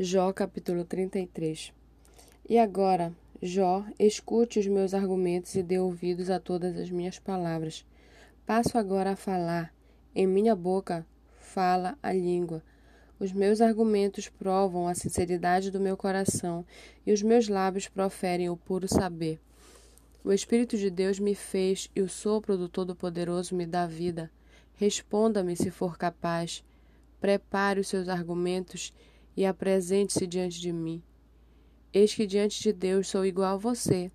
Jó capítulo 33 E agora, Jó, escute os meus argumentos e dê ouvidos a todas as minhas palavras. Passo agora a falar. Em minha boca fala a língua. Os meus argumentos provam a sinceridade do meu coração e os meus lábios proferem o puro saber. O Espírito de Deus me fez e o sopro do Todo-Poderoso me dá vida. Responda-me se for capaz. Prepare os seus argumentos e apresente-se diante de mim. Eis que diante de Deus sou igual a você.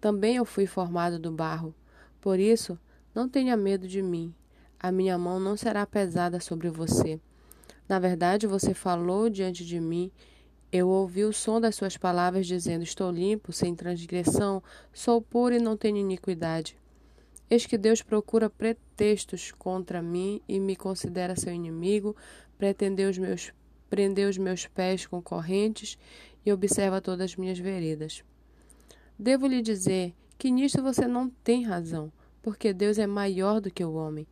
Também eu fui formado do barro. Por isso, não tenha medo de mim. A minha mão não será pesada sobre você. Na verdade, você falou diante de mim. Eu ouvi o som das suas palavras, dizendo: Estou limpo, sem transgressão, sou puro e não tenho iniquidade. Eis que Deus procura pretextos contra mim e me considera seu inimigo, pretendeu os meus prendeu os meus pés com correntes e observa todas as minhas veredas. Devo lhe dizer que nisto você não tem razão, porque Deus é maior do que o homem.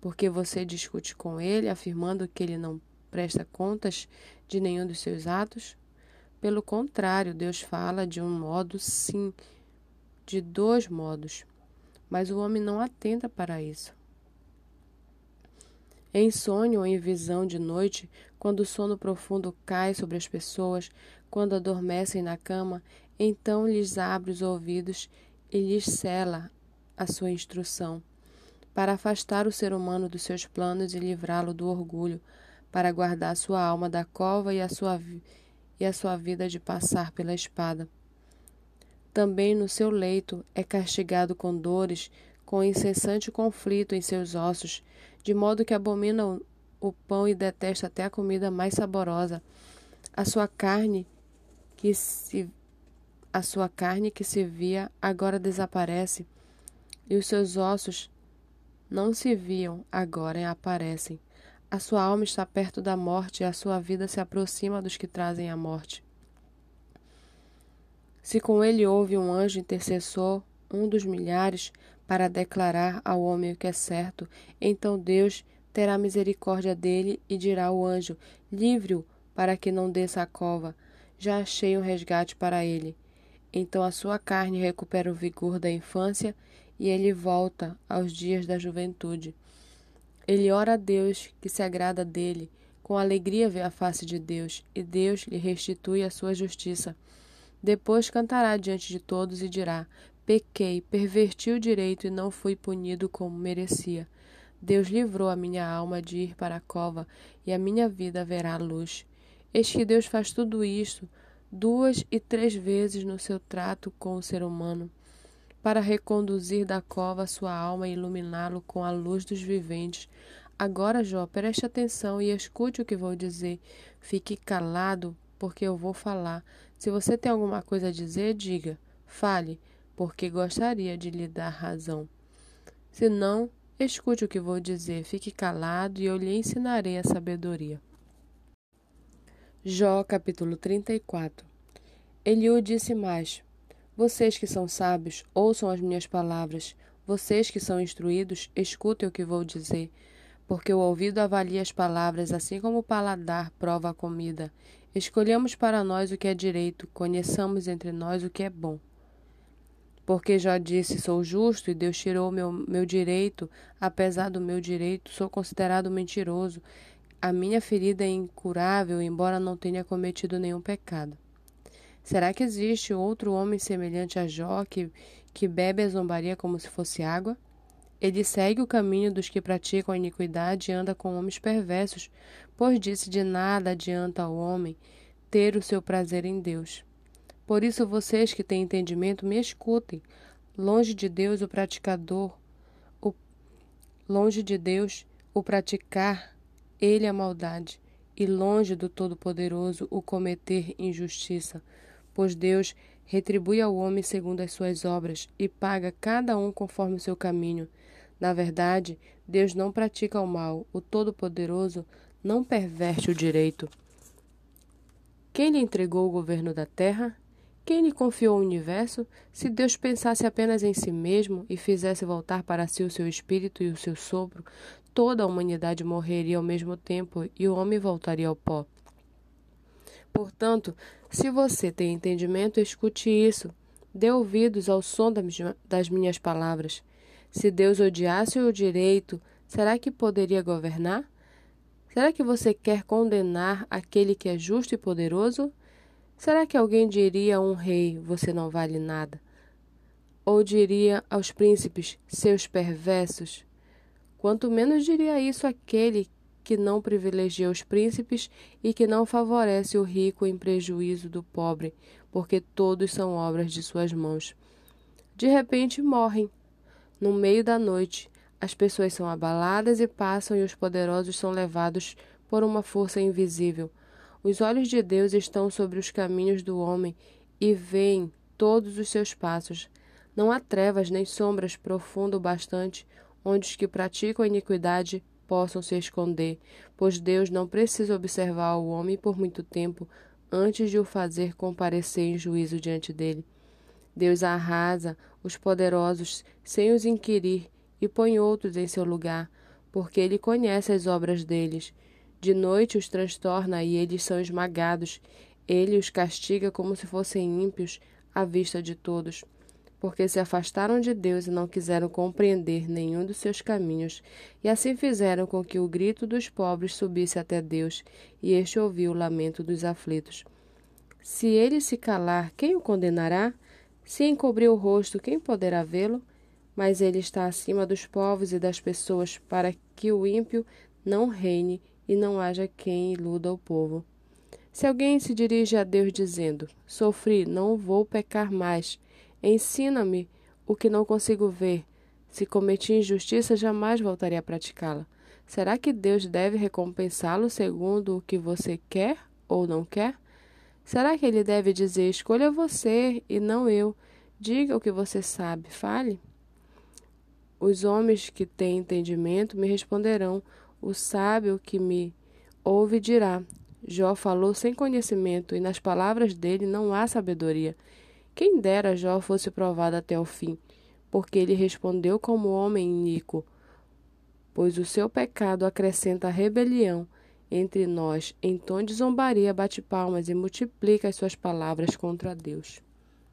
Porque você discute com ele, afirmando que ele não presta contas de nenhum dos seus atos? Pelo contrário, Deus fala de um modo, sim, de dois modos, mas o homem não atenta para isso. Em sonho ou em visão de noite, quando o sono profundo cai sobre as pessoas, quando adormecem na cama, então lhes abre os ouvidos e lhes cela a sua instrução, para afastar o ser humano dos seus planos e livrá-lo do orgulho, para guardar sua alma da cova e a sua, e a sua vida de passar pela espada. Também no seu leito é castigado com dores, com incessante conflito em seus ossos, de modo que abomina o pão e detesta até a comida mais saborosa. A sua carne que se a sua carne que se via agora desaparece, e os seus ossos não se viam, agora aparecem. A sua alma está perto da morte e a sua vida se aproxima dos que trazem a morte. Se com ele houve um anjo intercessor, um dos milhares, para declarar ao homem o que é certo, então Deus terá misericórdia dele e dirá ao anjo: Livre-o, para que não desça a cova. Já achei um resgate para ele. Então a sua carne recupera o vigor da infância e ele volta aos dias da juventude. Ele ora a Deus, que se agrada dele, com alegria vê a face de Deus, e Deus lhe restitui a sua justiça. Depois cantará diante de todos e dirá: Pequei, perverti o direito e não fui punido como merecia. Deus livrou a minha alma de ir para a cova e a minha vida verá luz. Eis que Deus faz tudo isto duas e três vezes no seu trato com o ser humano, para reconduzir da cova sua alma e iluminá-lo com a luz dos viventes. Agora, Jó, preste atenção e escute o que vou dizer. Fique calado, porque eu vou falar. Se você tem alguma coisa a dizer, diga. Fale porque gostaria de lhe dar razão. Se não, escute o que vou dizer, fique calado e eu lhe ensinarei a sabedoria. Jó capítulo 34 Eliú disse mais: Vocês que são sábios, ouçam as minhas palavras. Vocês que são instruídos, escutem o que vou dizer. Porque o ouvido avalia as palavras, assim como o paladar prova a comida. Escolhamos para nós o que é direito, conheçamos entre nós o que é bom. Porque já disse, sou justo e Deus tirou meu, meu direito, apesar do meu direito, sou considerado mentiroso. A minha ferida é incurável, embora não tenha cometido nenhum pecado. Será que existe outro homem semelhante a Jó que, que bebe a zombaria como se fosse água? Ele segue o caminho dos que praticam a iniquidade e anda com homens perversos, pois disse de nada adianta ao homem ter o seu prazer em Deus. Por isso, vocês que têm entendimento, me escutem. Longe de Deus o praticador, o, longe de Deus o praticar, ele a maldade, e longe do Todo-Poderoso o cometer injustiça, pois Deus retribui ao homem segundo as suas obras e paga cada um conforme o seu caminho. Na verdade, Deus não pratica o mal, o Todo-Poderoso não perverte o direito. Quem lhe entregou o governo da terra? Quem lhe confiou o universo? Se Deus pensasse apenas em si mesmo e fizesse voltar para si o seu espírito e o seu sopro, toda a humanidade morreria ao mesmo tempo e o homem voltaria ao pó. Portanto, se você tem entendimento, escute isso. Dê ouvidos ao som das minhas palavras. Se Deus odiasse o direito, será que poderia governar? Será que você quer condenar aquele que é justo e poderoso? Será que alguém diria a um rei: Você não vale nada? Ou diria aos príncipes: Seus perversos? Quanto menos diria isso aquele que não privilegia os príncipes e que não favorece o rico em prejuízo do pobre, porque todos são obras de suas mãos. De repente morrem. No meio da noite, as pessoas são abaladas e passam, e os poderosos são levados por uma força invisível. Os olhos de Deus estão sobre os caminhos do homem e veem todos os seus passos. Não há trevas nem sombras profundo bastante onde os que praticam a iniquidade possam se esconder, pois Deus não precisa observar o homem por muito tempo antes de o fazer comparecer em juízo diante dele. Deus arrasa os poderosos sem os inquirir e põe outros em seu lugar, porque ele conhece as obras deles. De noite os transtorna e eles são esmagados. Ele os castiga como se fossem ímpios à vista de todos, porque se afastaram de Deus e não quiseram compreender nenhum dos seus caminhos, e assim fizeram com que o grito dos pobres subisse até Deus, e este ouviu o lamento dos aflitos. Se ele se calar, quem o condenará? Se encobrir o rosto, quem poderá vê-lo? mas ele está acima dos povos e das pessoas, para que o ímpio não reine e não haja quem iluda o povo. Se alguém se dirige a Deus dizendo: Sofri, não vou pecar mais, ensina-me o que não consigo ver. Se cometi injustiça, jamais voltarei a praticá-la. Será que Deus deve recompensá-lo segundo o que você quer ou não quer? Será que ele deve dizer: Escolha você e não eu? Diga o que você sabe, fale? Os homens que têm entendimento me responderão. O sábio que me ouve dirá: Jó falou sem conhecimento, e nas palavras dele não há sabedoria. Quem dera Jó fosse provado até o fim, porque ele respondeu como homem iníquo. Pois o seu pecado acrescenta rebelião entre nós, em tom de zombaria bate palmas e multiplica as suas palavras contra Deus.